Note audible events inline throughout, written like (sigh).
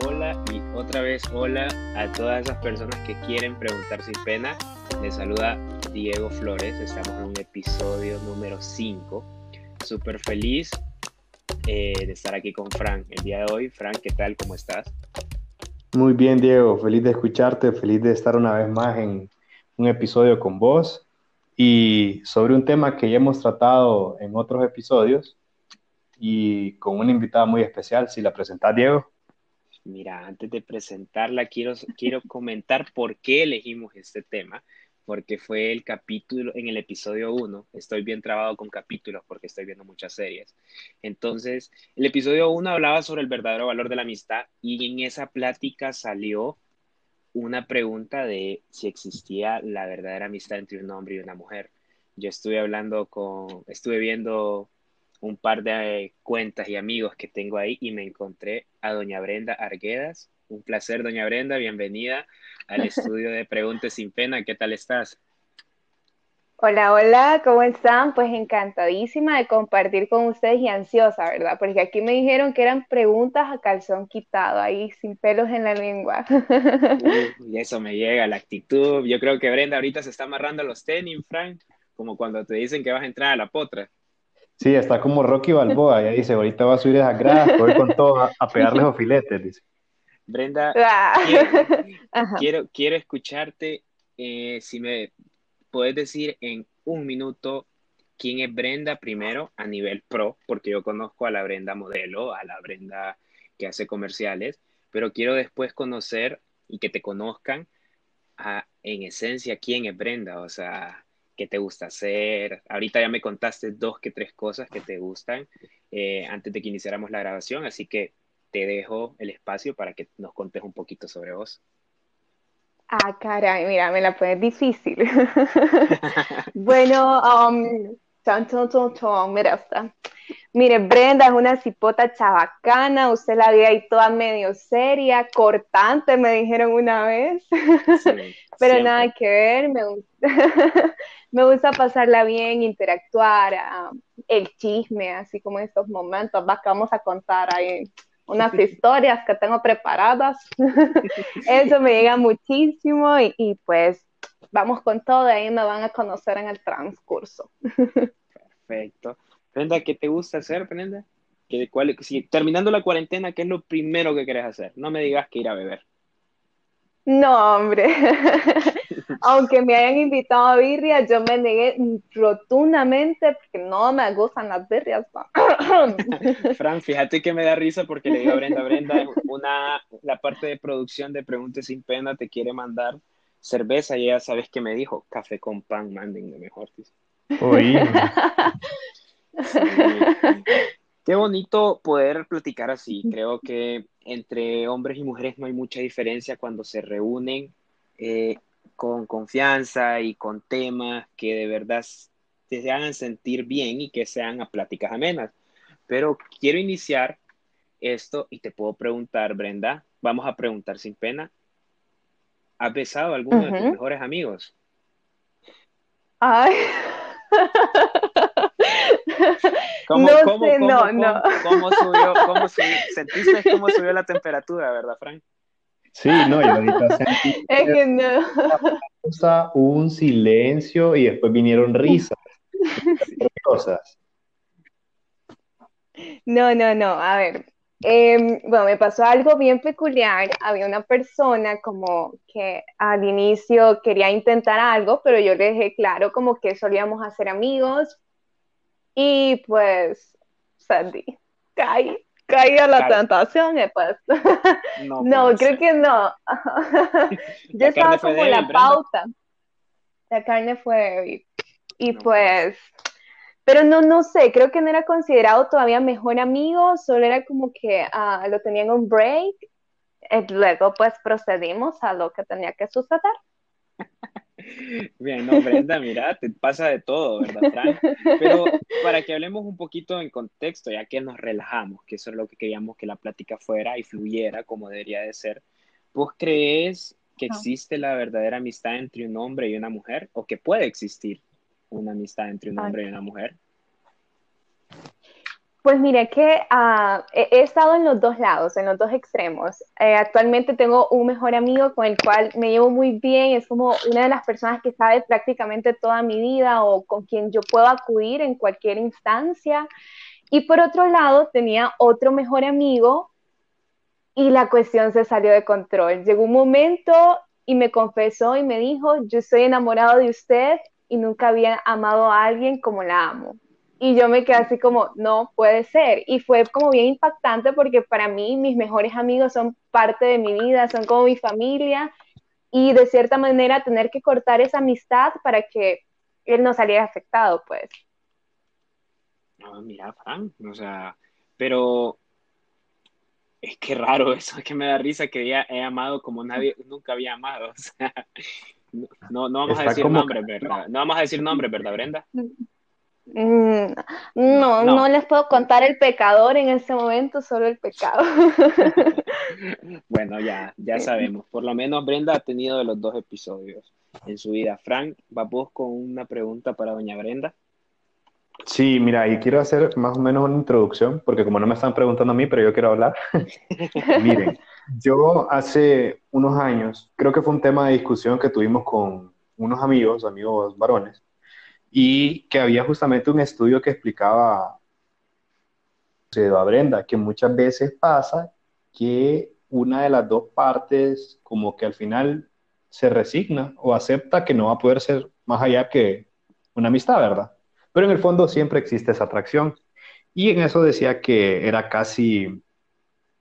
hola y otra vez hola a todas esas personas que quieren preguntar sin pena. Les saluda Diego Flores, estamos en un episodio número 5. Súper feliz eh, de estar aquí con Frank el día de hoy. Frank, ¿qué tal? ¿Cómo estás? Muy bien, Diego, feliz de escucharte, feliz de estar una vez más en un episodio con vos y sobre un tema que ya hemos tratado en otros episodios y con una invitada muy especial. Si la presentás, Diego. Mira, antes de presentarla, quiero, quiero (laughs) comentar por qué elegimos este tema, porque fue el capítulo, en el episodio 1, estoy bien trabado con capítulos porque estoy viendo muchas series. Entonces, el episodio 1 hablaba sobre el verdadero valor de la amistad y en esa plática salió una pregunta de si existía la verdadera amistad entre un hombre y una mujer. Yo estuve hablando con, estuve viendo un par de cuentas y amigos que tengo ahí y me encontré a doña Brenda Arguedas. Un placer, doña Brenda, bienvenida al (laughs) estudio de Preguntas sin Pena. ¿Qué tal estás? Hola, hola, ¿cómo están? Pues encantadísima de compartir con ustedes y ansiosa, ¿verdad? Porque aquí me dijeron que eran preguntas a calzón quitado, ahí sin pelos en la lengua. (laughs) y eso me llega, la actitud. Yo creo que Brenda ahorita se está amarrando los tenis, Frank, como cuando te dicen que vas a entrar a la potra. Sí, está como Rocky Balboa, ya dice, ahorita va a subir esas gradas, voy con todo a, pegarle los filetes, dice. Brenda, ah. (laughs) quiero, quiero, escucharte, eh, si me puedes decir en un minuto quién es Brenda primero a nivel pro, porque yo conozco a la Brenda modelo, a la Brenda que hace comerciales, pero quiero después conocer y que te conozcan a, en esencia quién es Brenda, o sea, qué te gusta hacer. Ahorita ya me contaste dos que tres cosas que te gustan eh, antes de que iniciáramos la grabación, así que te dejo el espacio para que nos contes un poquito sobre vos. Ah, caray, mira, me la pones difícil. (laughs) bueno, um, mira esta. Mire, Brenda es una cipota chabacana, usted la ve ahí toda medio seria, cortante, me dijeron una vez, (laughs) pero nada que ver, me gusta, (laughs) me gusta pasarla bien, interactuar, um, el chisme, así como en estos momentos, vamos a contar ahí unas (laughs) historias que tengo preparadas. (laughs) Eso me llega muchísimo y, pues vamos con todo, ahí me van a conocer en el transcurso. Perfecto. Brenda, ¿qué te gusta hacer, Brenda? ¿Qué, cuál, si, terminando la cuarentena, ¿qué es lo primero que quieres hacer? No me digas que ir a beber. No, hombre. (laughs) Aunque me hayan invitado a birria, yo me negué rotundamente porque no me gustan las birrias. (laughs) Fran, fíjate que me da risa porque le digo a Brenda, Brenda, una, la parte de producción de Preguntes sin Pena te quiere mandar cerveza y ya sabes que me dijo, café con pan, mándenme mejor. Oí. (laughs) Qué bonito poder platicar así. Creo que entre hombres y mujeres no hay mucha diferencia cuando se reúnen eh, con confianza y con temas que de verdad te hagan sentir bien y que sean a pláticas amenas. Pero quiero iniciar esto y te puedo preguntar, Brenda, vamos a preguntar sin pena. ¿Has besado a alguno de tus mejores amigos? Ay. (laughs) (laughs) ¿Cómo, no cómo, sé, cómo, no, no. ¿Cómo subió, (laughs) cómo subió, sentiste cómo subió la temperatura, verdad, Frank? Sí, no, yo ahorita (laughs) sentí es que no. Un silencio y después vinieron risas. Cosas. No, no, no, a ver. Eh, bueno, me pasó algo bien peculiar. Había una persona como que al inicio quería intentar algo, pero yo le dejé claro como que solíamos hacer amigos, y pues, Sandy, caí, caí a la tentación y pues, (laughs) no, creo que no. (laughs) Yo estaba como la pauta. La carne fue Y pues, pero no, no sé, creo que no era considerado todavía mejor amigo, solo era como que uh, lo tenían un break. Y luego pues procedimos a lo que tenía que suceder. Bien, no, Brenda, mira, te pasa de todo, ¿verdad, Frank? Pero para que hablemos un poquito en contexto, ya que nos relajamos, que eso es lo que queríamos que la plática fuera y fluyera como debería de ser, ¿vos crees que existe la verdadera amistad entre un hombre y una mujer? ¿O que puede existir una amistad entre un hombre y una mujer? Pues mire que uh, he, estado en los dos lados, en los dos extremos. Eh, actualmente tengo un mejor amigo con el cual me llevo muy bien, es como una de las personas que sabe prácticamente toda mi vida o con quien yo puedo acudir en cualquier instancia. Y por otro lado, tenía otro mejor amigo y la cuestión se salió de control. Llegó un momento y me confesó y me dijo, yo estoy enamorado de usted y nunca había amado a alguien como la amo. Y yo me quedé así como, no puede ser. Y fue como bien impactante porque para mí mis mejores amigos son parte de mi vida, son como mi familia. Y de cierta manera tener que cortar esa amistad para que él no saliera afectado, pues. No, mira, Fran, o sea, pero es que raro (laughs) eso, es que me da risa que ya he amado como nadie nunca había amado. (laughs) O sea, no, no vamos a decir nombres, ¿verdad? No vamos a decir nombres, ¿verdad, Brenda? Mm, no, no, les puedo contar el pecador en este momento, solo el pecado. (laughs) bueno, ya, ya sabemos. Por lo menos Brenda ha tenido de los dos episodios en su vida. Frank, vamos con una pregunta para doña Brenda. Sí, mira, y quiero hacer más o menos una introducción, porque como no me están preguntando a mí, pero yo quiero hablar. (laughs) Miren, yo hace unos años, creo que fue un tema de discusión que tuvimos con unos amigos, amigos varones, y que había justamente un estudio que explicaba a Brenda, que muchas veces pasa que una de las dos partes como que al final se resigna o acepta que no va a poder ser más allá que una amistad, ¿verdad? Pero en el fondo siempre existe esa atracción. Y en eso decía que era casi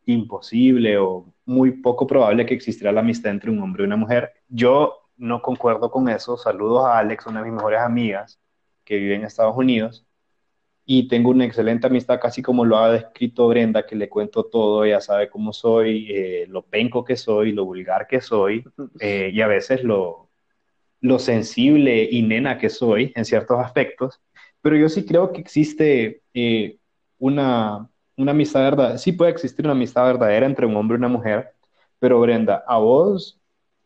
imposible o muy poco probable que existiera la amistad entre un hombre y una mujer. Yo no concuerdo con eso. Saludos a Alex, una de mis mejores amigas que vive en Estados Unidos. Y tengo una excelente amistad, casi como lo ha descrito Brenda, que le cuento todo, ella sabe cómo soy, eh, lo penco que soy, lo vulgar que soy, (laughs) eh, y a veces lo, lo sensible y nena que soy en ciertos aspectos pero yo sí creo que existe eh, una, una amistad verdadera, sí puede existir una amistad verdadera entre un hombre y una mujer, pero Brenda, a vos,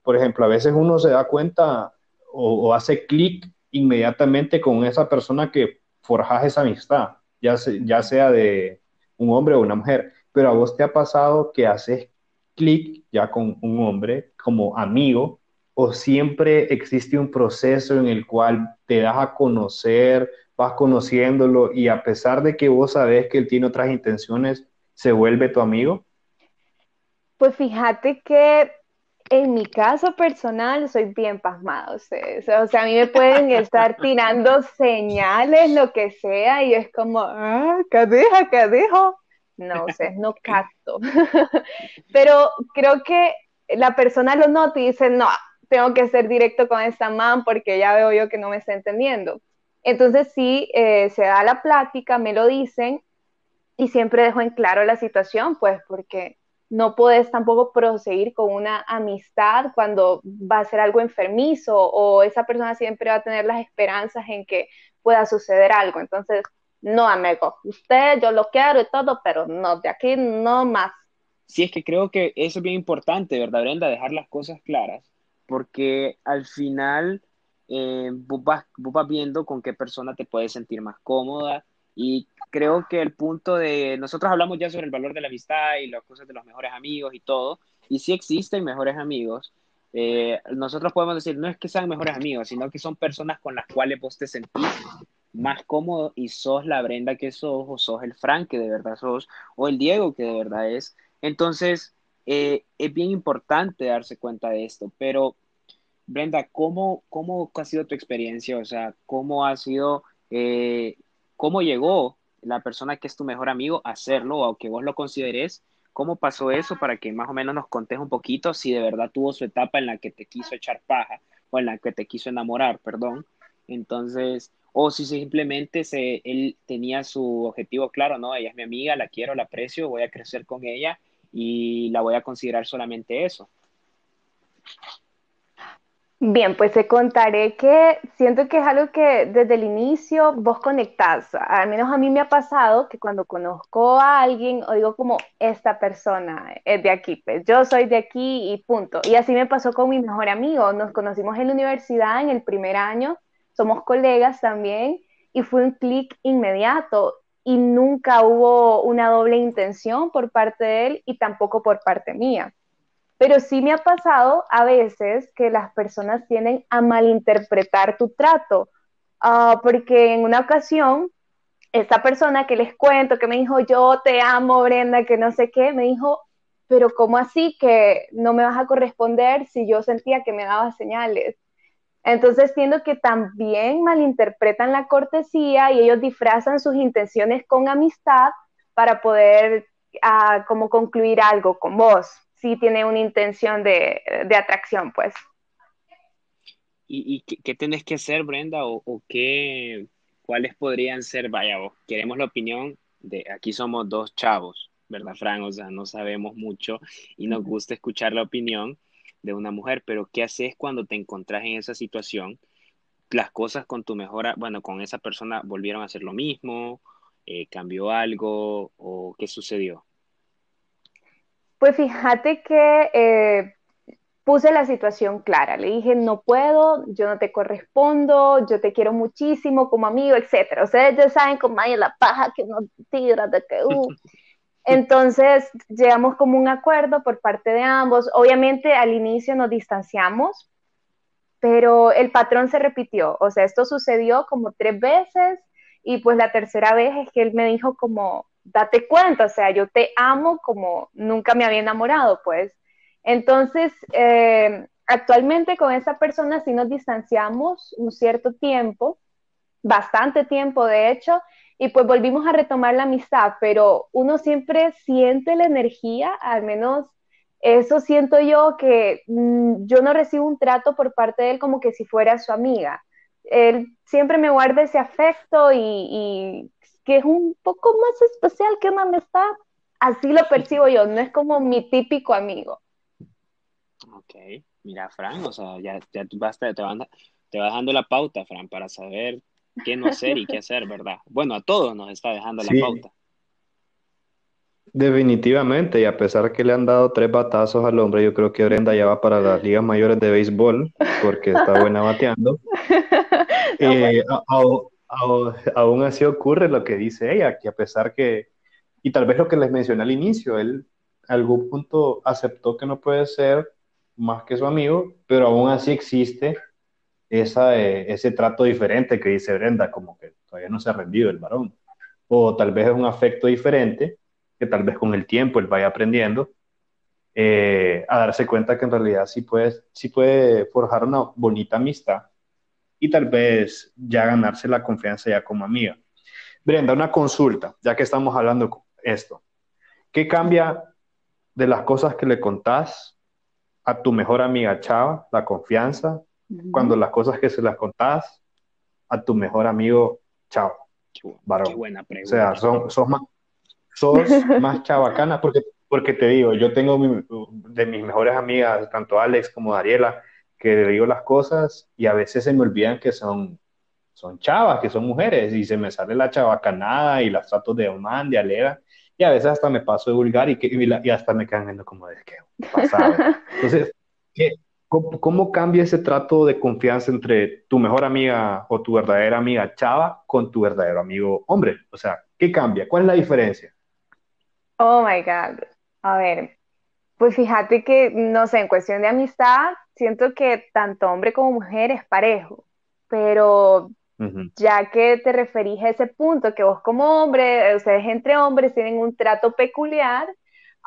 por ejemplo, a veces uno se da cuenta o, hace clic inmediatamente con esa persona que forjas esa amistad, ya, ya sea de un hombre o una mujer, pero a vos te ha pasado que haces clic ya con un hombre como amigo o siempre existe un proceso en el cual te das a conocer vas conociéndolo y a pesar de que vos sabés que él tiene otras intenciones, se vuelve tu amigo? Pues fíjate que en mi caso personal soy bien pasmado, o sea, a mí me pueden estar tirando señales, lo que sea, y es como, ah, ¿qué deja? ¿Qué dejo? No sé, no capto. (laughs) Pero creo que la persona lo nota y dice, no, tengo que ser directo con esta man porque ya veo yo que no me está entendiendo. Entonces sí, eh, se da la plática, me lo dicen y siempre dejo en claro la situación, pues porque no puedes tampoco proseguir con una amistad cuando va a ser algo enfermizo o esa persona siempre va a tener las esperanzas en que pueda suceder algo. Entonces, no, amigo, usted yo lo quiero y todo, pero no, de aquí no más. Sí, es que creo que eso es bien importante, ¿verdad, Brenda? Dejar las cosas claras, porque al final eh, vos, vas, viendo con qué persona te puedes sentir más cómoda y creo que el punto de, nosotros hablamos ya sobre el valor de la amistad y las cosas de los mejores amigos y todo, y si existen mejores amigos, eh, nosotros podemos decir, no es que sean mejores amigos, sino que son personas con las cuales vos te sentís más cómodo y sos la Brenda que sos, o sos el Frank que de verdad sos, o el Diego que de verdad es. Entonces, eh, es bien importante darse cuenta de esto, pero Brenda, ¿cómo, ¿cómo ha sido tu experiencia? O sea, ¿cómo ha sido, eh, cómo llegó la persona que es tu mejor amigo a hacerlo o que vos lo consideres? ¿Cómo pasó eso para que más o menos nos contes un poquito si de verdad tuvo su etapa en la que te quiso echar paja o en la que te quiso enamorar, perdón? Entonces, o si simplemente se, él tenía su objetivo claro, ¿no? Ella es mi amiga, la quiero, la aprecio, voy a crecer con ella y la voy a considerar solamente eso. Bien, pues te contaré que siento que es algo que desde el inicio vos conectás. Al menos a mí me ha pasado que cuando conozco a alguien, o digo como, esta persona es de aquí, pues yo soy de aquí y punto. Y así me pasó con mi mejor amigo. Nos conocimos en la universidad en el primer año, somos colegas también, y fue un clic inmediato. y nunca hubo una doble intención por parte de él y tampoco por parte mía. Pero sí me ha pasado a veces que las personas tienen a malinterpretar tu trato, ah, porque en una ocasión, esta persona que les cuento, que me dijo, yo te amo, Brenda, que no sé qué, me dijo, pero ¿cómo así que no me vas a corresponder si yo sentía que me daba señales? Entonces siento que también malinterpretan la cortesía y ellos disfrazan sus intenciones con amistad para poder ah, como concluir algo con vos, si tiene una intención de, atracción, pues. ¿Y, qué, tenés que hacer, Brenda? ¿O, qué, cuáles podrían ser? Vaya, vos, queremos la opinión de, aquí somos dos chavos, ¿verdad, Fran? O sea, no sabemos mucho y nos gusta escuchar la opinión de una mujer, pero ¿qué haces cuando te encontrás en esa situación? Las cosas con tu mejor, bueno, con esa persona volvieron a hacer lo mismo, eh, cambió algo o qué sucedió? Pues fíjate que eh, puse la situación clara, le dije, no puedo, yo no te correspondo, yo te quiero muchísimo como amigo, etc. Ustedes ya saben cómo hay la paja que no tira de que... (laughs) Uh, Entonces, llegamos como un acuerdo por parte de ambos. Obviamente, al inicio nos distanciamos, pero el patrón se repitió. O sea, esto sucedió como tres veces y pues la tercera vez es que él me dijo como, date cuenta, o sea, yo te amo como nunca me había enamorado, pues. Entonces, eh, actualmente con esa persona sí nos distanciamos un cierto tiempo, bastante tiempo de hecho, y pues volvimos a retomar la amistad, pero uno siempre siente la energía, al menos eso siento yo que mm, yo no recibo un trato por parte de él como que si fuera su amiga. Él siempre me guarda ese afecto y, que es un poco más especial que una amistad. Así lo percibo yo, no es como mi típico amigo. Ok, mira, Fran, o sea, ya, ya vas, te, te, te vas dando la pauta, Fran, para saber qué no hacer y qué hacer, ¿verdad? Bueno, a todos nos está dejando la pauta. Definitivamente, y a pesar que le han dado tres batazos al hombre, yo creo que Brenda ya va para las ligas mayores de béisbol, porque está buena bateando. (laughs) Eh, aún así ocurre lo que dice ella, que a pesar que, y tal vez lo que les mencioné al inicio, él a algún punto aceptó que no puede ser más que su amigo, pero aún así existe esa, eh, ese trato diferente que dice Brenda, como que todavía no se ha rendido el varón. O tal vez es un afecto diferente, que tal vez con el tiempo él vaya aprendiendo eh, a darse cuenta que en realidad sí, puede, sí puede forjar una bonita amistad y tal vez ya ganarse la confianza ya como amiga. Brenda, una consulta, ya que estamos hablando esto. ¿Qué cambia de las cosas que le contás a tu mejor amiga Chava, la confianza, cuando las cosas que se las contás a tu mejor amigo, chao. Qué, buena pregunta. O sea, son, sos más, sos (laughs) más chabacana, porque, porque te digo, yo tengo de mis mejores amigas, tanto Alex como Dariela, que le digo las cosas y a veces se me olvidan que son, son chavas, que son mujeres, y se me sale la chabacanada y las trato de man, de alera, y a veces hasta me paso de vulgar y, que, y, hasta me quedan viendo como de que pasaba. (laughs) Entonces, ¿qué, ¿Cómo, cambia ese trato de confianza entre tu mejor amiga o tu verdadera amiga chava con tu verdadero amigo hombre? O sea, ¿qué cambia? ¿Cuál es la diferencia? Oh my God. A ver, pues fíjate que, no sé, en cuestión de amistad, siento que tanto hombre como mujer es parejo, pero ya que te referís a ese punto, que vos como hombre, ustedes entre hombres tienen un trato peculiar,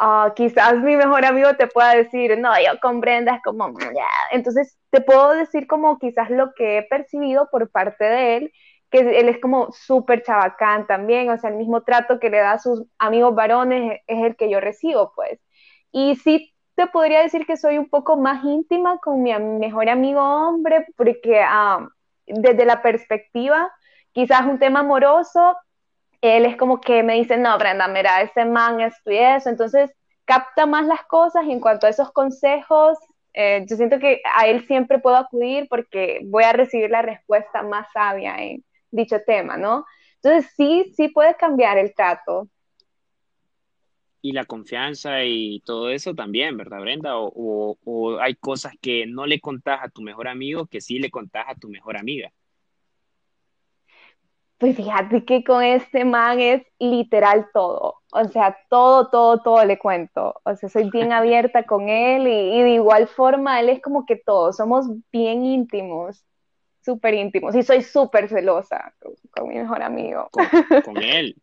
Ah, quizás mi mejor amigo te pueda decir, no, yo con Brenda es como, entonces te puedo decir como quizás lo que he percibido por parte de él, que él es como súper chabacán también, o sea, el mismo trato que le da a sus amigos varones es el que yo recibo, pues. Y sí te podría decir que soy un poco más íntima con mi mejor amigo hombre, porque desde la perspectiva, quizás un tema amoroso, él es como que me dice, no, Brenda, mira, ese man esto y eso, entonces capta más las cosas y en cuanto a esos consejos, eh, yo siento que a él siempre puedo acudir porque voy a recibir la respuesta más sabia en dicho tema, ¿no? Entonces sí, sí puede cambiar el trato. Y la confianza y todo eso también, ¿verdad, Brenda? O, o hay cosas que no le contás a tu mejor amigo que sí le contás a tu mejor amiga. Pues fíjate que con este man es literal todo. O sea, todo, todo, todo le cuento. O sea, soy bien (laughs) abierta con él y, de igual forma él es como que todos somos bien íntimos, súper íntimos. Y soy súper celosa con, mi mejor amigo. Con, (laughs) él.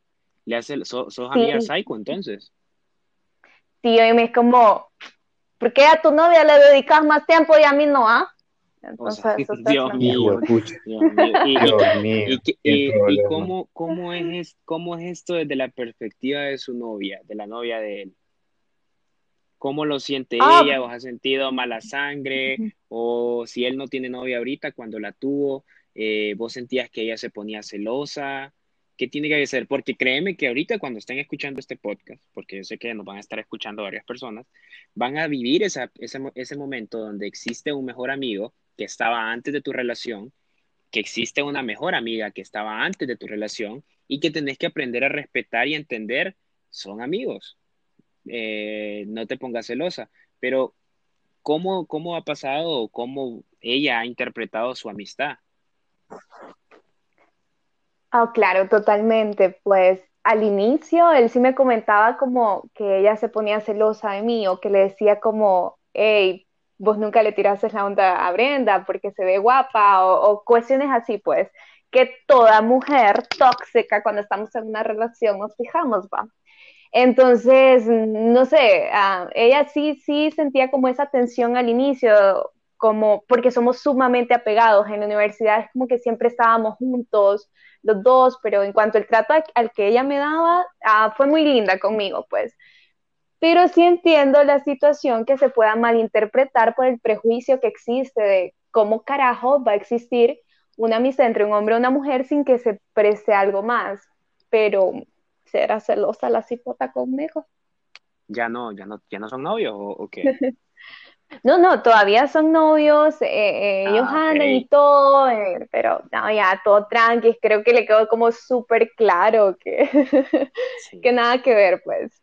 Le hace, sos amiga psycho entonces. Sí, y me es como, ¿por qué a tu novia le dedicas más tiempo y a mí no, ah? Dios, mío, Dios mío. ¿Y, cómo, cómo, es, cómo es esto desde la perspectiva de su novia, de la novia de él? ¿Cómo lo siente ah, ella? ¿O ha sentido mala sangre? ¿O si él no tiene novia ahorita, cuando la tuvo, eh, vos sentías que ella se ponía celosa? ¿Qué tiene que hacer? Porque créeme que ahorita cuando estén escuchando este podcast, porque yo sé que nos van a estar escuchando varias personas, van a vivir esa, ese, ese momento donde existe un mejor amigo que estaba antes de tu relación, que existe una mejor amiga que estaba antes de tu relación y que tenés que aprender a respetar y entender, son amigos. Eh, no te pongas celosa, pero ¿cómo, cómo ha pasado cómo ella ha interpretado su amistad? Oh, claro, totalmente. Pues al inicio él sí me comentaba como que ella se ponía celosa de mí o que le decía como, hey, vos nunca le tiraste la onda a Brenda porque se ve guapa o, cuestiones así, pues, que toda mujer tóxica cuando estamos en una relación nos fijamos, va. Entonces, no sé, ah, ella sí, sí sentía como esa tensión al inicio, como porque somos sumamente apegados. En la universidad es como que siempre estábamos juntos, los dos, pero en cuanto al trato al que ella me daba, ah, fue muy linda conmigo, pues pero sí entiendo la situación que se pueda malinterpretar por el prejuicio que existe de cómo carajo va a existir una amistad entre un hombre y una mujer sin que se preste algo más. Pero, ¿será celosa la cipota conmigo? Ya no, ya no, ya no son novios o, qué? (laughs) No, no, todavía son novios, eh, eh, ellos ah, andan y todo, eh, pero no, ya todo tranqui, creo que le quedó como súper claro que, (laughs) que nada que ver, pues.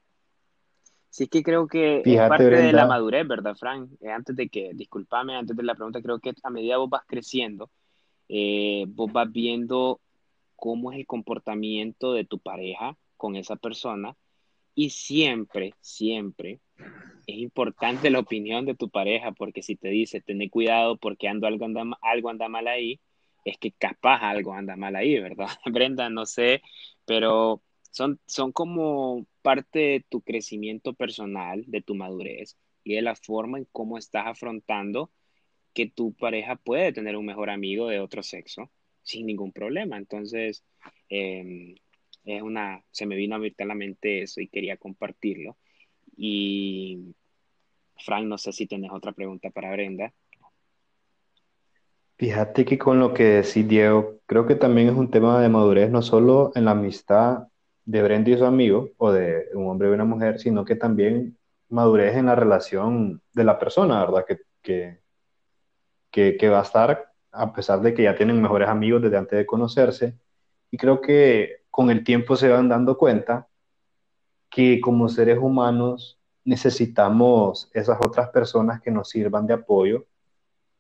Sí, que creo que es parte de la madurez, ¿verdad, Frank? Eh, antes de que, discúlpame, antes de la pregunta, creo que a medida vos vas creciendo, eh, vos vas viendo cómo es el comportamiento de tu pareja con esa persona y siempre, siempre es importante la opinión de tu pareja porque si te dice, ten cuidado porque ando algo anda, algo anda mal ahí, es que capaz algo anda mal ahí, ¿verdad? (laughs) Brenda, no sé, pero son, son como parte de tu crecimiento personal, de tu madurez y de la forma en cómo estás afrontando que tu pareja puede tener un mejor amigo de otro sexo sin ningún problema. Entonces, em, es una, se me vino a la mente eso y quería compartirlo. Y, Frank, no sé si tienes otra pregunta para Brenda. Fíjate que con lo que decís, Diego, creo que también es un tema de madurez, no solo en la amistad de Brenda y su amigo, o de un hombre y una mujer, sino que también madurez en la relación de la persona, ¿verdad? Que, que, que, va a estar, a pesar de que ya tienen mejores amigos desde antes de conocerse. Y creo que con el tiempo se van dando cuenta que como seres humanos necesitamos esas otras personas que nos sirvan de apoyo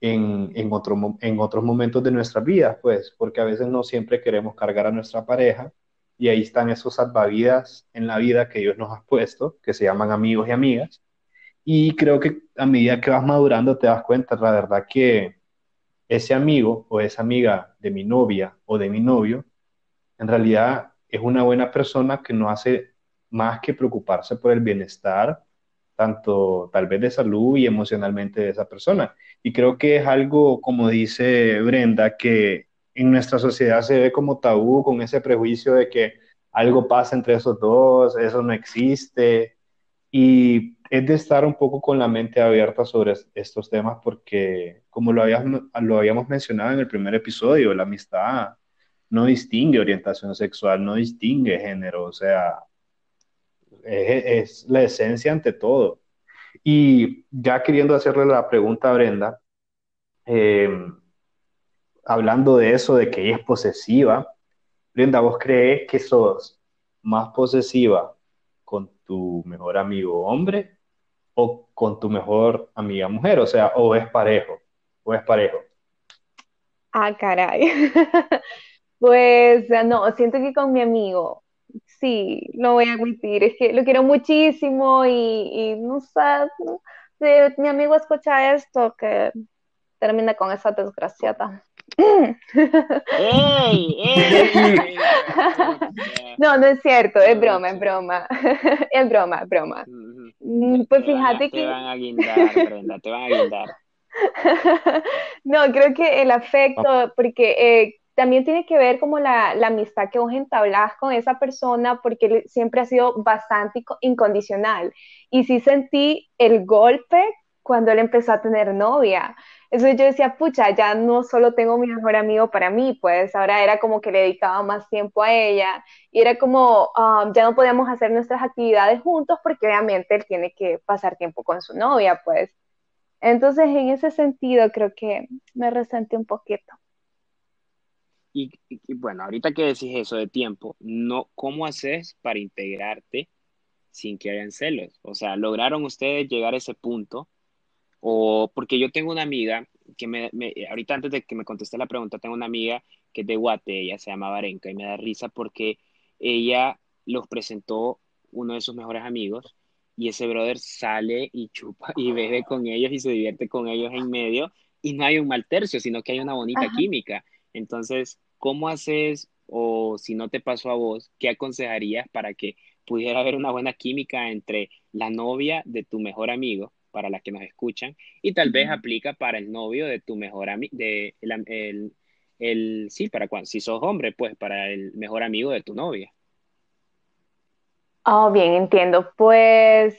en, en, otro, en otros momentos de nuestra vida, pues, porque a veces no siempre queremos cargar a nuestra pareja y ahí están esos salvavidas en la vida que Dios nos ha puesto, que se llaman amigos y amigas. Y creo que a medida que vas madurando te das cuenta, la verdad, que ese amigo o esa amiga de mi novia o de mi novio, en realidad es una buena persona que no hace más que preocuparse por el bienestar, tanto tal vez de salud y emocionalmente de esa persona. Y creo que es algo, como dice Brenda, que en nuestra sociedad se ve como tabú con ese prejuicio de que algo pasa entre esos dos, eso no existe. Y es de estar un poco con la mente abierta sobre estos temas porque, como lo habíamos, lo habíamos mencionado en el primer episodio, la amistad no distingue orientación sexual, no distingue género, o sea, es, la esencia ante todo. Y ya queriendo hacerle la pregunta a Brenda, eh, hablando de eso, de que ella es posesiva, Brenda, ¿vos crees que sos más posesiva con tu mejor amigo hombre o con tu mejor amiga mujer? O sea, o es parejo, o es parejo. Ah, caray. (laughs) Pues no, siento que con mi amigo, sí, lo voy a admitir, es que lo quiero muchísimo y, no sé, si mi amigo escucha esto, que termina con esa desgraciada. (laughs) no, no es cierto, es broma, es broma. (laughs) es broma, es broma. Pues fíjate que. Te van a guindar, Brenda, te van a guindar. (laughs) no, creo que el afecto, porque eh, también tiene que ver como la, amistad que vos entablás con esa persona, porque siempre ha sido bastante incondicional. Y sí sentí el golpe cuando él empezó a tener novia. Eso yo decía, pucha, ya no solo tengo mi mejor amigo para mí, pues ahora era como que le dedicaba más tiempo a ella y era como, um, ya no podíamos hacer nuestras actividades juntos porque obviamente él tiene que pasar tiempo con su novia, pues. Entonces, en ese sentido, creo que me resentí un poquito. Y, bueno, ahorita que decís eso de tiempo, no, ¿cómo haces para integrarte sin que hayan celos? O sea, ¿lograron ustedes llegar a ese punto? O porque yo tengo una amiga que me, ahorita antes de que me conteste la pregunta, tengo una amiga que es de Guate, ella se llama Varenca y me da risa porque ella los presentó uno de sus mejores amigos y ese brother sale y chupa y bebe con ellos y se divierte con ellos en medio y no hay un mal tercio, sino que hay una bonita química. Entonces, ¿cómo haces o si no te pasó a vos, qué aconsejarías para que pudiera (laughs) haber una buena química entre la novia de tu mejor amigo para las que nos escuchan y tal vez aplica para el novio de tu mejor amigo, de el, el, sí, para cuando, si sos hombre, pues para el mejor amigo de tu novia. Oh, bien, entiendo. Pues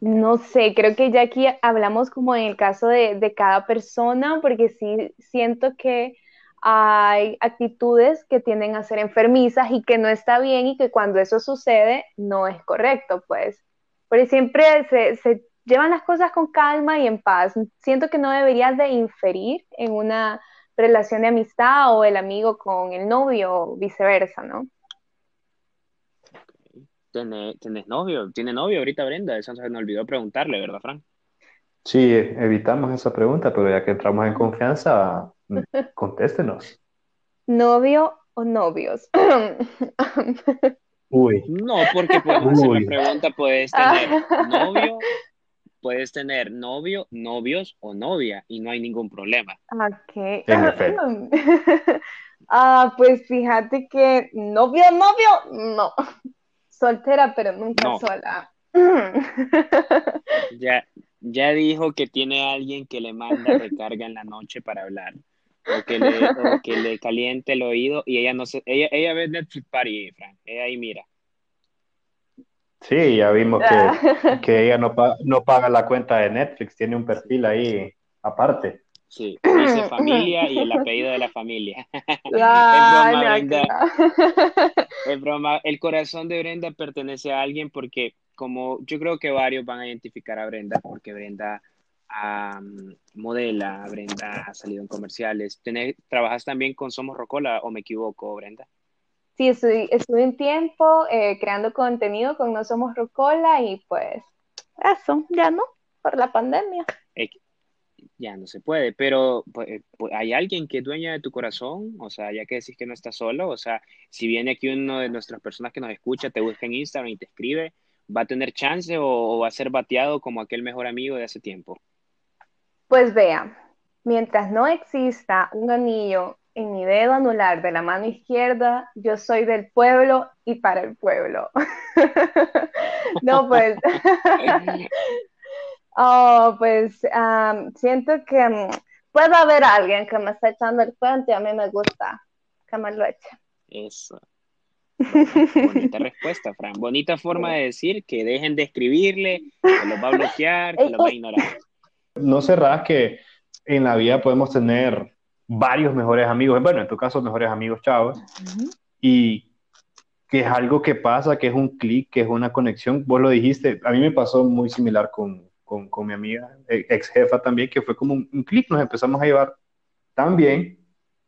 no sé, creo que ya aquí hablamos como en el caso de, de cada persona, porque sí siento que hay actitudes que tienden a ser enfermizas y que no está bien y que cuando eso sucede no es correcto, pues. Porque siempre se, se llevan las cosas con calma y en paz. Siento que no deberías de inferir en una relación de amistad o el amigo con el novio o viceversa, ¿no? ¿Tienes, novio? ¿Tiene novio ahorita Brenda? Eso se me olvidó preguntarle, ¿verdad, Fran? Sí, evitamos esa pregunta, pero ya que entramos en confianza, (laughs) contéstenos. ¿Novio o novios? (clears throat) Uy. No, porque por una pregunta puedes tener novio puedes tener novio, novios o novia y no hay ningún problema. Ok. (laughs) ah, pues fíjate que novio, novio, no. (laughs) Soltera, pero nunca sola. ya, ya dijo que tiene alguien que le manda recarga en la noche para hablar. O que, le, o que le caliente el oído y ella no se, ella, ella ve Netflix Party, Frank. Ella ahí mira. Sí, ya vimos que, ella no, no paga la cuenta de Netflix, tiene un perfil ahí aparte. Sí, dice familia y el apellido de la familia. (laughs) es broma, Brenda. Es broma. El corazón de Brenda pertenece a alguien porque, como yo creo que varios van a identificar a Brenda, porque Brenda modela, Brenda ha salido en comerciales. ¿Trabajas también con Somos Rocola o me equivoco, Brenda? Sí, estuve, un tiempo eh, creando contenido con No Somos Rocola y pues eso, ya no, por la pandemia. ya no se puede, pero pues, eh, pues, ¿hay alguien que es dueña de tu corazón? O sea, ya que decís que no estás solo, o sea, si viene aquí uno de nuestras personas que nos escucha, te busca en Instagram y te escribe, ¿va a tener chance o va a ser bateado como aquel mejor amigo de hace tiempo? Pues vea, mientras no exista un anillo en mi dedo anular de la mano izquierda, yo soy del pueblo y para el pueblo. (laughs) no, pues. (laughs) oh, pues siento que um, puede haber alguien que me está echando el cuento y a mí me gusta que me lo eche. Eso. bonita respuesta, Fran. Bonita forma de decir que dejen de escribirle, que los va a bloquear, (laughs) que los va a ignorar. No cerrás que en la vida podemos tener varios mejores amigos, bueno, en tu caso, mejores amigos chavos, y que es algo que pasa, que es un clic, que es una conexión. Vos lo dijiste, a mí me pasó muy similar con, con, con mi amiga, e, ex jefa también, que fue como un, clic, nos empezamos a llevar tan bien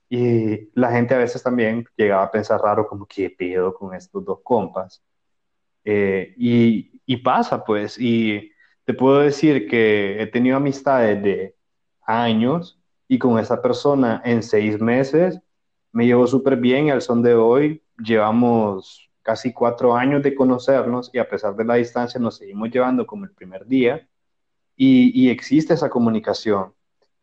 y la gente a veces también llegaba a pensar raro, como, ¿qué pedo con estos dos compas? Eh, y, y pasa, pues, y te puedo decir que he tenido amistades de años y con esa persona en seis meses me llevo súper bien y al son de hoy llevamos casi cuatro años de conocernos y a pesar de la distancia nos seguimos llevando como el primer día y, y existe esa comunicación.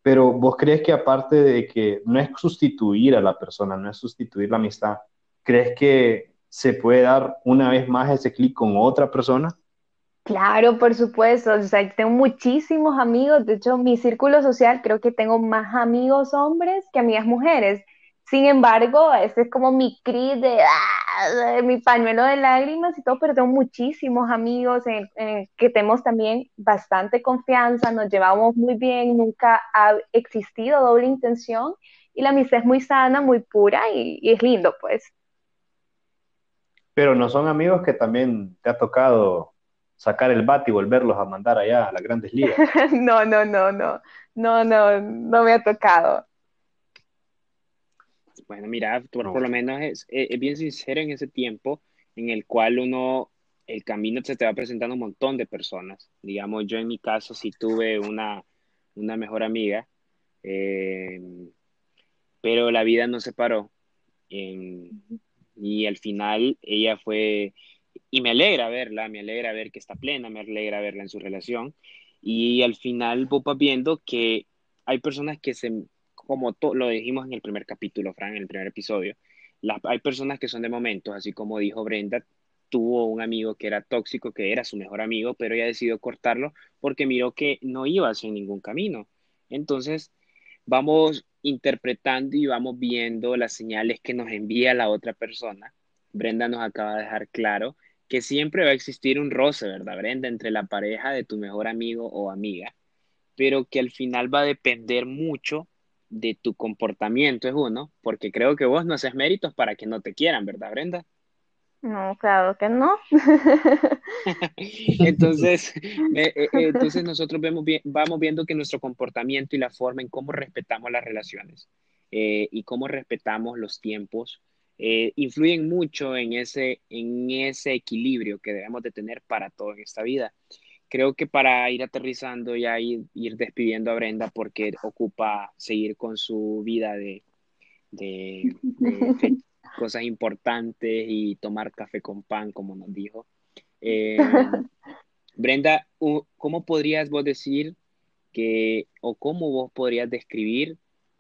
Pero vos crees que aparte de que no es sustituir a la persona, no es sustituir la amistad, ¿crees que se puede dar una vez más ese clic con otra persona? Claro, por supuesto. O sea, tengo muchísimos amigos. De hecho, mi círculo social creo que tengo más amigos hombres que amigas mujeres. Sin embargo, ese es como mi cris ah, de, mi pañuelo de lágrimas y todo, pero tengo muchísimos amigos en, que tenemos también bastante confianza, nos llevamos muy bien, nunca ha existido doble intención y la amistad es muy sana, muy pura y, y es lindo, pues. Pero no son amigos que también te ha tocado sacar el bat y volverlos a mandar allá a las grandes ligas. (laughs) no, no, no, no, no, no, no me ha tocado. Bueno, mira, por, lo menos es, es, bien sincero en ese tiempo en el cual uno, el camino se te va presentando un montón de personas. Digamos, yo en mi caso sí tuve una, una mejor amiga, eh, pero la vida nos separó. y al final ella fue y me alegra verla, me alegra ver que está plena, me alegra verla en su relación. Y al final vos vas viendo que hay personas que se, como lo dijimos en el primer capítulo, Fran, en el primer episodio, hay personas que son de momentos, así como dijo Brenda, tuvo un amigo que era tóxico, que era su mejor amigo, pero ella decidió cortarlo porque miró que no iba hacia ningún camino. Entonces, vamos interpretando y vamos viendo las señales que nos envía la otra persona. Brenda nos acaba de dejar claro que siempre va a existir un roce, ¿verdad, Brenda? Entre la pareja de tu mejor amigo o amiga, pero que al final va a depender mucho de tu comportamiento, es uno, porque creo que vos no haces méritos para que no te quieran, ¿verdad, Brenda? No, claro que no. (laughs) entonces, eh, eh, entonces nosotros vemos vamos viendo que nuestro comportamiento y la forma en cómo respetamos las relaciones eh, y cómo respetamos los tiempos eh, influyen mucho en ese, en ese equilibrio que debemos de tener para todo en esta vida. Creo que para ir aterrizando y ir, ir despidiendo a Brenda porque ocupa seguir con su vida de, de, (laughs) cosas importantes y tomar café con pan, como nos dijo. Eh, (laughs) Brenda, ¿cómo podrías vos decir que, o cómo vos podrías describir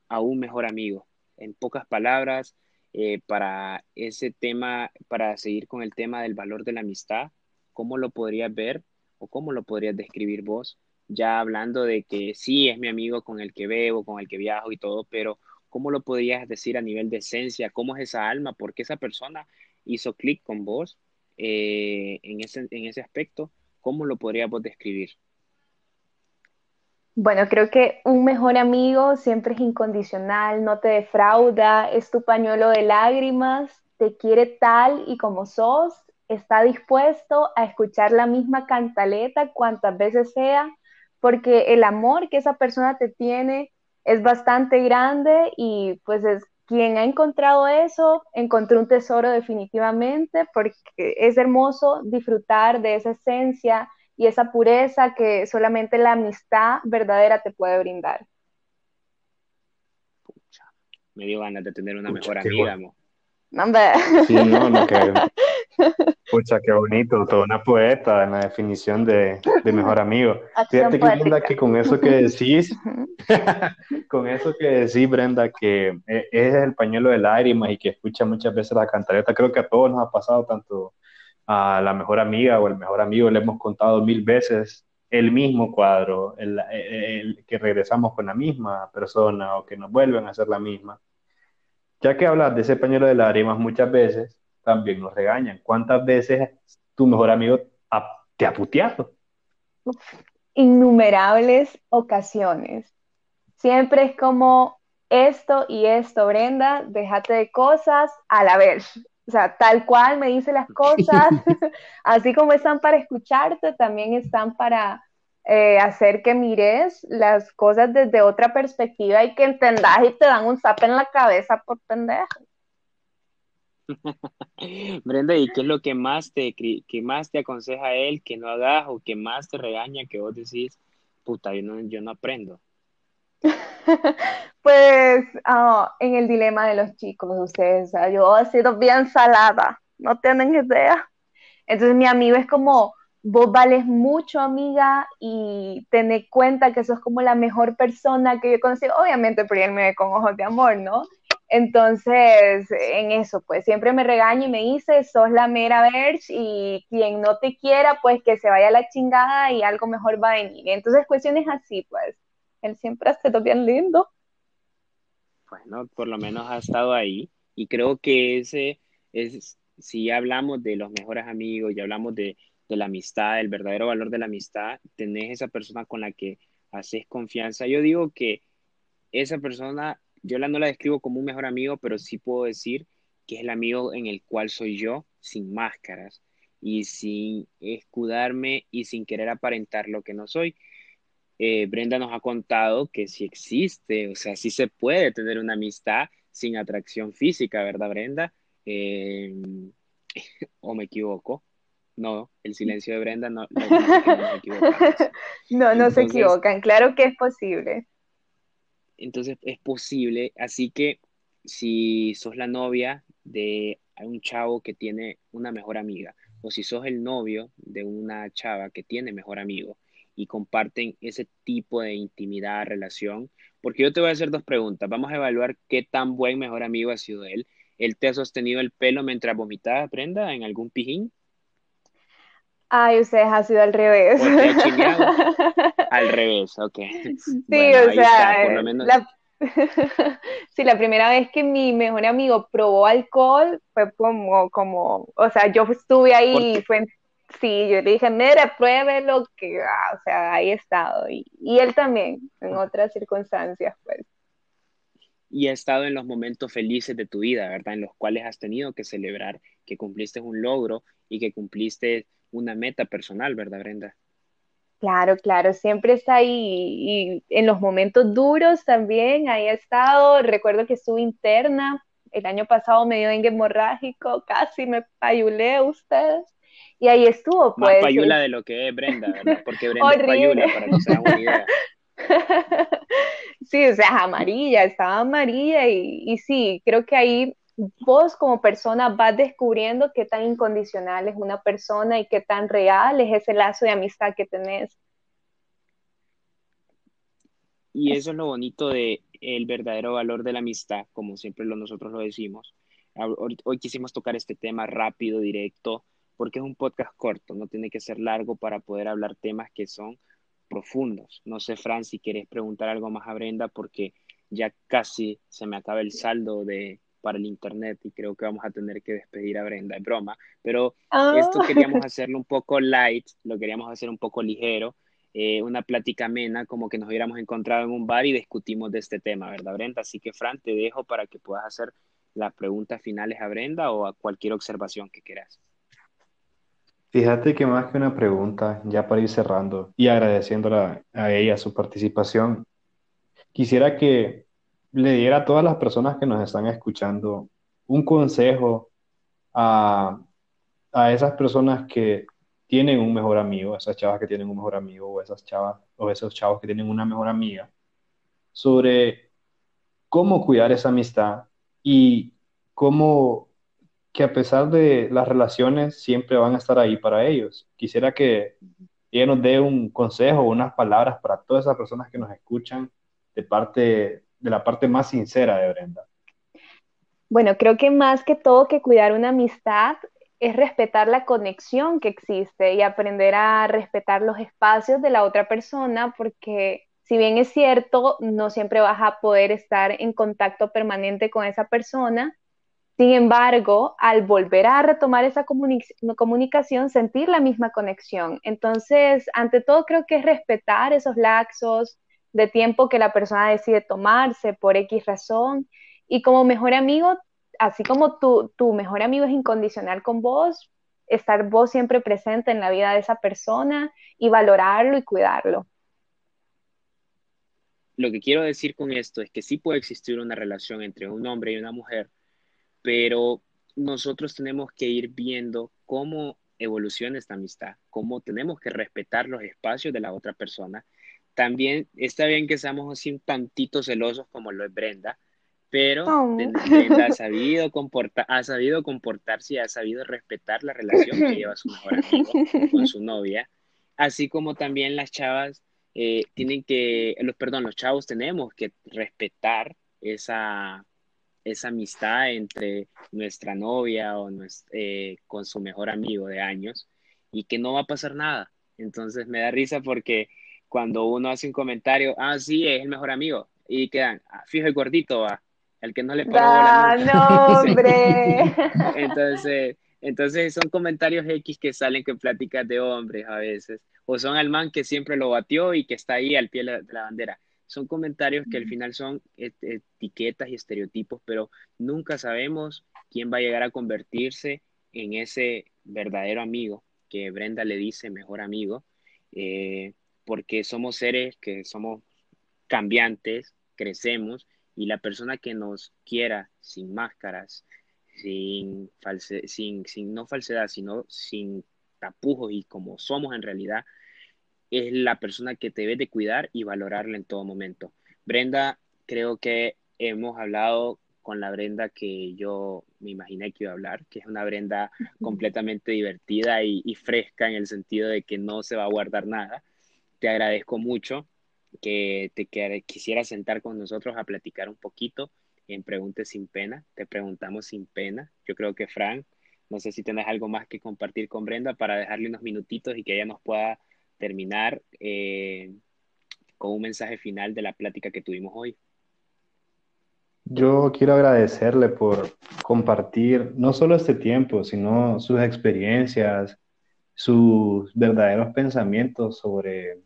a un mejor amigo? En pocas palabras, eh, para ese tema, para seguir con el tema del valor de la amistad, ¿cómo lo podrías ver o cómo lo podrías describir vos? Ya hablando de que sí, es mi amigo con el que bebo, con el que viajo y todo, pero ¿cómo lo podrías decir a nivel de esencia? ¿Cómo es esa alma? ¿Por qué esa persona hizo clic con vos eh, en, ese, en ese aspecto? ¿Cómo lo podrías vos describir? Bueno, creo que un mejor amigo siempre es incondicional, no te defrauda, es tu pañuelo de lágrimas, te quiere tal y como sos, está dispuesto a escuchar la misma cantaleta cuantas veces sea, porque el amor que esa persona te tiene es bastante grande y pues es quien ha encontrado eso, encontró un tesoro definitivamente, porque es hermoso disfrutar de esa esencia y esa pureza que solamente la amistad verdadera te puede brindar. Pucha, me dio ganas de tener una mejor amiga, amor. No, sí, no, no, que... (laughs) Pucha, qué bonito, toda una poeta en la definición de, de mejor amigo. Fíjate que linda que con eso que decís, (laughs) con eso que decís, Brenda, que e, es el pañuelo de lágrimas y que escucha muchas veces la cantareta, creo que a todos nos ha pasado, tanto a la mejor amiga o el mejor amigo le hemos contado mil veces el mismo cuadro, el, que regresamos con la misma persona o que nos vuelven a hacer la misma. Ya que hablas de ese pañuelo de lágrimas, muchas veces también nos regañan. ¿Cuántas veces tu mejor amigo te ha puteado? Innumerables ocasiones. Siempre es como esto y esto, Brenda, déjate de cosas a la vez. O sea, tal cual me dice las cosas, (laughs) (laughs) así como están para escucharte, también están para eh, hacer que mires las cosas desde otra perspectiva y que entendas y te dan un zap en la cabeza por pendejo. (laughs) Brenda, ¿y qué es lo que más te que más te aconseja él que no hagas o que más te regaña que vos decís, puta, yo no, yo no aprendo? (laughs) Pues ah, en el dilema de los chicos, ustedes, yo he sido bien salada, no tienen idea. Entonces mi amigo es como, vos vales mucho, amiga, y ten cuenta que sos como la mejor persona que yo he conocido, obviamente, pero él me ve con ojos de amor, ¿no? Entonces, en eso, pues siempre me regaña y me dice, sos la mera verge y quien no te quiera, pues que se vaya a la chingada y algo mejor va a venir. Entonces, cuestiones así, pues, él siempre ha sido bien lindo. Bueno, por lo menos ha estado ahí y creo que ese es, si hablamos de los mejores amigos y hablamos de, de la amistad, el verdadero valor de la amistad, tenés esa persona con la que haces confianza. Yo digo que esa persona yo la no la describo como un mejor amigo, pero sí puedo decir que es el amigo en el cual soy yo, sin máscaras y sin escudarme y sin querer aparentar lo que no soy. Eh, Brenda nos ha contado que sí existe, o sea, sí se puede tener una amistad sin atracción física, ¿verdad, Brenda? Eh, (laughs) ¿O me equivoco? No, el silencio de Brenda no, no, no, no (laughs) se equivocan, claro que es posible entonces es posible. Así que si sos la novia de un chavo que tiene una mejor amiga, o si sos el novio de una chava que tiene mejor amigo y comparten ese tipo de intimidad, relación, porque yo te voy a hacer dos preguntas. Vamos a evaluar qué tan buen mejor amigo ha sido él. ¿Él te ha sostenido el pelo mientras vomitabas, Brenda, en algún pijín? Ay, ustedes ha sido al revés. (laughs) al revés, ok. Sí, (laughs) o sea, la... (laughs) sí, la primera vez que mi mejor amigo probó alcohol fue como, como, o sea, yo estuve ahí y fue, sí, yo le dije, mira, pruebe lo que, ah, o sea, ahí he estado. Y, y él también, en otras circunstancias, pues. Y ha estado en los momentos felices de tu vida, ¿verdad? En los cuales has tenido que celebrar que cumpliste un logro y que cumpliste una meta personal, ¿verdad, Brenda? Claro, claro, siempre está ahí y, en los momentos duros también, ahí ha estado. Recuerdo que estuve interna, el año pasado me dio dengue hemorrágico, casi me payulé ustedes. Y ahí estuvo, pues. Más payula de lo que es Brenda, ¿verdad? (laughs) Porque Brenda es payula, para que se hagan una idea. (laughs) sí, o sea, amarilla, estaba amarilla y, y sí, creo que ahí vos como persona vas descubriendo qué tan incondicional es una persona y qué tan real es ese lazo de amistad que tenés. Y eso es lo bonito de el verdadero valor de la amistad, como siempre lo, nosotros lo decimos. Hoy quisimos tocar este tema rápido, directo, porque es un podcast corto, no tiene que ser largo para poder hablar temas que son profundos. No sé, Fran, si quieres preguntar algo más a Brenda, porque ya casi se me acaba el saldo de, para el internet y creo que vamos a tener que despedir a Brenda, es broma, pero esto ah. queríamos (laughs) hacerlo un poco light, lo queríamos hacer un poco ligero, eh, una plática amena, como que nos hubiéramos encontrado en un bar y discutimos de este tema, ¿verdad, Brenda? Así que, Fran, te dejo para que puedas hacer las preguntas finales a Brenda o a cualquier observación que quieras. Fíjate que más que una pregunta, ya para ir cerrando y agradeciéndola a ella su participación, quisiera que le diera a todas las personas que nos están escuchando un consejo a, esas personas que tienen un mejor amigo, esas chavas que tienen un mejor amigo o esas chavas o esos chavos que tienen una mejor amiga, sobre cómo cuidar esa amistad y cómo que a pesar de las relaciones siempre van a estar ahí para ellos. Quisiera que ella nos dé un consejo unas palabras para todas esas personas que nos escuchan de parte de la parte más sincera de Brenda? Bueno, creo que más que todo que cuidar una amistad es respetar la conexión que existe y aprender a respetar los espacios de la otra persona, porque si bien es cierto, no siempre vas a poder estar en contacto permanente con esa persona, sin embargo, al volver a retomar esa comunicación, sentir la misma conexión. Entonces, ante todo, creo que es respetar esos laxos, de tiempo que la persona decide tomarse por X razón. Y como mejor amigo, así como tu, tu mejor amigo es incondicional con vos, estar vos siempre presente en la vida de esa persona y valorarlo y cuidarlo. Lo que quiero decir con esto es que sí puede existir una relación entre un hombre y una mujer, pero nosotros tenemos que ir viendo cómo evoluciona esta amistad, cómo tenemos que respetar los espacios de la otra persona también está bien que seamos así un tantito celosos como lo es Brenda, pero oh. Brenda ha sabido, ha sabido comportarse y ha sabido respetar la relación que lleva su mejor amigo con su novia, así como también las chavas eh, tienen que, los, perdón, los chavos tenemos que respetar esa, esa amistad entre nuestra novia o eh, con su mejor amigo de años y que no va a pasar nada. Entonces me da risa porque cuando uno hace un comentario, ah, sí, es el mejor amigo, y quedan, ah, fijo y gordito, va, el que no le paró ah, no, (laughs) hombre. (laughs) entonces, entonces son comentarios X que salen con pláticas de hombres a veces, o son al man que siempre lo batió y que está ahí al pie de la bandera. Son comentarios que al final son etiquetas y estereotipos, pero nunca sabemos quién va a llegar a convertirse en ese verdadero amigo que Brenda le dice mejor amigo, eh, porque somos seres que somos cambiantes, crecemos y la persona que nos quiera sin máscaras, sin, false, sin, sin no falsedad, sino sin tapujos y como somos en realidad, es la persona que te debe de cuidar y valorarla en todo momento. Brenda, creo que hemos hablado con la Brenda que yo me imaginé que iba a hablar, que es una Brenda completamente divertida y, fresca en el sentido de que no se va a guardar nada. Te agradezco mucho que te quisiera sentar con nosotros a platicar un poquito en Preguntes sin Pena. Te preguntamos sin pena. Yo creo que Frank, no sé si tienes algo más que compartir con Brenda para dejarle unos minutitos y que ella nos pueda terminar eh, con un mensaje final de la plática que tuvimos hoy. Yo quiero agradecerle por compartir no solo este tiempo, sino sus experiencias, sus verdaderos pensamientos sobre,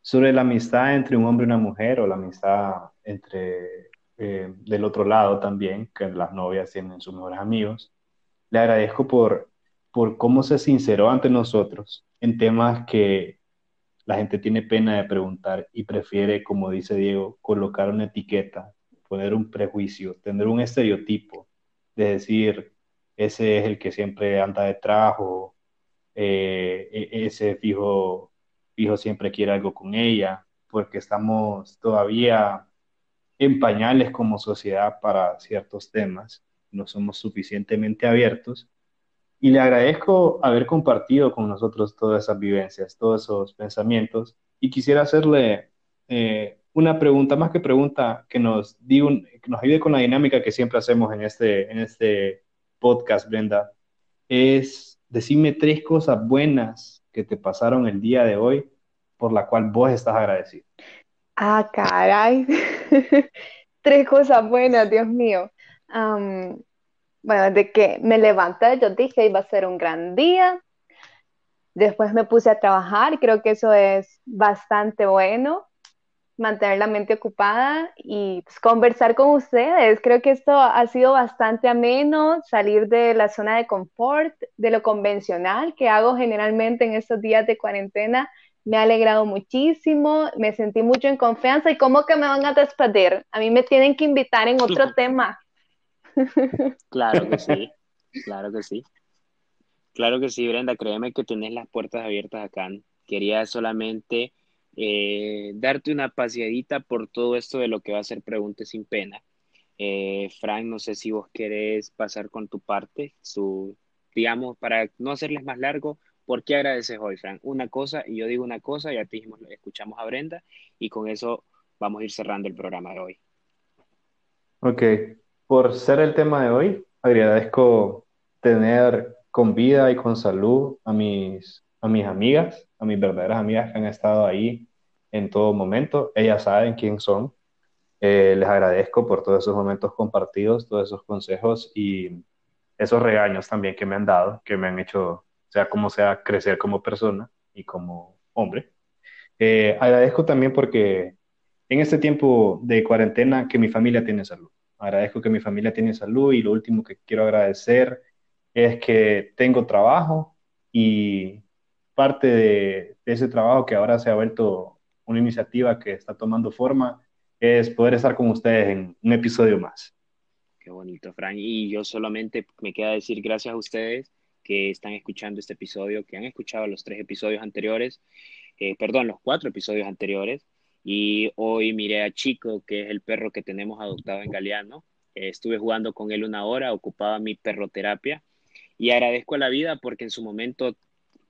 sobre la amistad entre un hombre y una mujer o la amistad entre eh, del otro lado también, que las novias tienen sus mejores amigos. Le agradezco por, por cómo se sinceró ante nosotros en temas que la gente tiene pena de preguntar y prefiere, como dice Diego, colocar una etiqueta, poner un prejuicio, tener un estereotipo de decir, ese es el que siempre anda detrás o eh, e-, ese fijo, fijo siempre quiere algo con ella, porque estamos todavía en pañales como sociedad para ciertos temas, no somos suficientemente abiertos y le agradezco haber compartido con nosotros todas esas vivencias, todos esos pensamientos. Y quisiera hacerle eh, una pregunta, más que pregunta, que nos, que nos ayude con la dinámica que siempre hacemos en este, en este podcast, Brenda. Es decirme tres cosas buenas que te pasaron el día de hoy por la cual vos estás agradecido. Ah, caray. (laughs) tres cosas buenas, Dios mío. Bueno, de que me levanté, yo dije iba a ser un gran día. Después me puse a trabajar, creo que eso es bastante bueno, mantener la mente ocupada y pues, conversar con ustedes. Creo que esto ha sido bastante ameno, salir de la zona de confort, de lo convencional que hago generalmente en estos días de cuarentena. Me ha alegrado muchísimo, me sentí mucho en confianza y cómo que me van a despedir. A mí me tienen que invitar en otro tema. (laughs) Claro que sí, claro que sí. Claro que sí, Brenda, créeme que tenés las puertas abiertas acá. Quería solamente eh, darte una paseadita por todo esto de lo que va a ser Preguntas sin Pena. Eh, Frank, no sé si vos querés pasar con tu parte, su, digamos, para no hacerles más largo, ¿por qué agradeces hoy, Frank? Una cosa, y yo digo una cosa, ya te dijimos, escuchamos a Brenda, y con eso vamos a ir cerrando el programa de hoy. Ok, por ser el tema de hoy. Agradezco tener con vida y con salud a mis, a mis amigas, a mis verdaderas amigas que han estado ahí en todo momento. Ellas saben quién son. Eh, les agradezco por todos esos momentos compartidos, todos esos consejos y esos regaños también que me han dado, que me han hecho, sea como sea, crecer como persona y como hombre. Eh, agradezco también porque en este tiempo de cuarentena que mi familia tiene salud agradezco que mi familia tiene salud y lo último que quiero agradecer es que tengo trabajo y parte de, ese trabajo que ahora se ha vuelto una iniciativa que está tomando forma es poder estar con ustedes en un episodio más. Qué bonito, Frank. Y yo solamente me queda decir gracias a ustedes que están escuchando este episodio, que han escuchado los tres episodios anteriores, eh, perdón, los cuatro episodios anteriores. Y hoy miré a Chico, que es el perro que tenemos adoptado en Galeano. estuve jugando con él una hora, ocupaba mi perroterapia. Y agradezco a la vida porque en su momento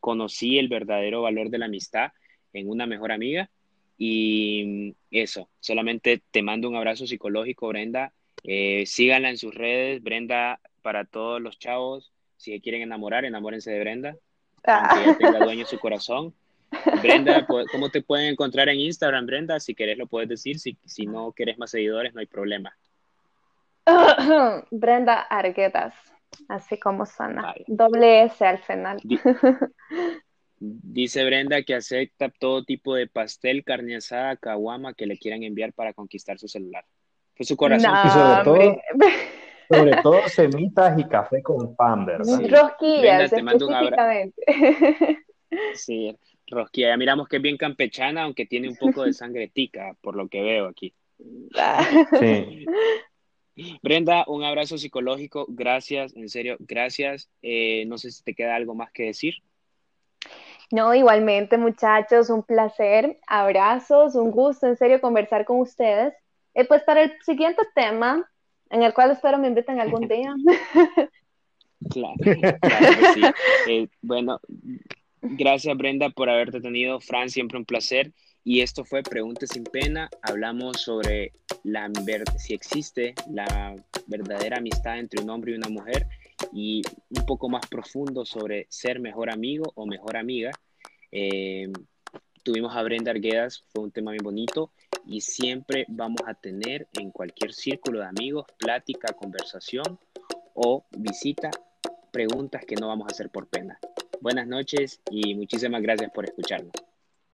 conocí el verdadero valor de la amistad en una mejor amiga. Y eso, solamente te mando un abrazo psicológico, Brenda. Eh, síganla en sus redes, Brenda, para todos los chavos. Si quieren enamorar, enamórense de Brenda. Ah. Ella tenga dueño su corazón. Brenda, ¿cómo te pueden encontrar en Instagram, Brenda? Si querés lo puedes decir, si, si no quieres más seguidores, no hay problema. (coughs) Brenda Arguedas, así como suena. Doble S al final. (laughs) Dice Brenda que acepta todo tipo de pastel, carne asada, caguama que le quieran enviar para conquistar su celular. Fue su corazón. sobre, todo, (laughs) sobre todo semitas y café con pan, ¿verdad? Rosquillas, específicamente. (laughs) Sí, rosquilla. Ya miramos que es bien campechana, aunque tiene un poco de (laughs) sangre tica, por lo que veo aquí. Sí. Brenda, un abrazo psicológico. Gracias, en serio, gracias. Eh, no sé si te queda algo más que decir. No, igualmente, muchachos, un placer. Abrazos, un gusto, en serio, conversar con ustedes. Eh, pues para el siguiente tema, en el cual espero me inviten algún (laughs) día. claro, claro sí. (laughs) Eh, bueno, Gracias Brenda por haberte tenido. Fran, siempre un placer. Y esto fue Preguntas sin Pena. Hablamos sobre la, si existe la verdadera amistad entre un hombre y una mujer y un poco más profundo sobre ser mejor amigo o mejor amiga. Eh, tuvimos a Brenda Arguedas, fue un tema muy bonito y siempre vamos a tener en cualquier círculo de amigos plática, conversación o visita preguntas que no vamos a hacer por pena. Buenas noches y muchísimas gracias por escucharnos.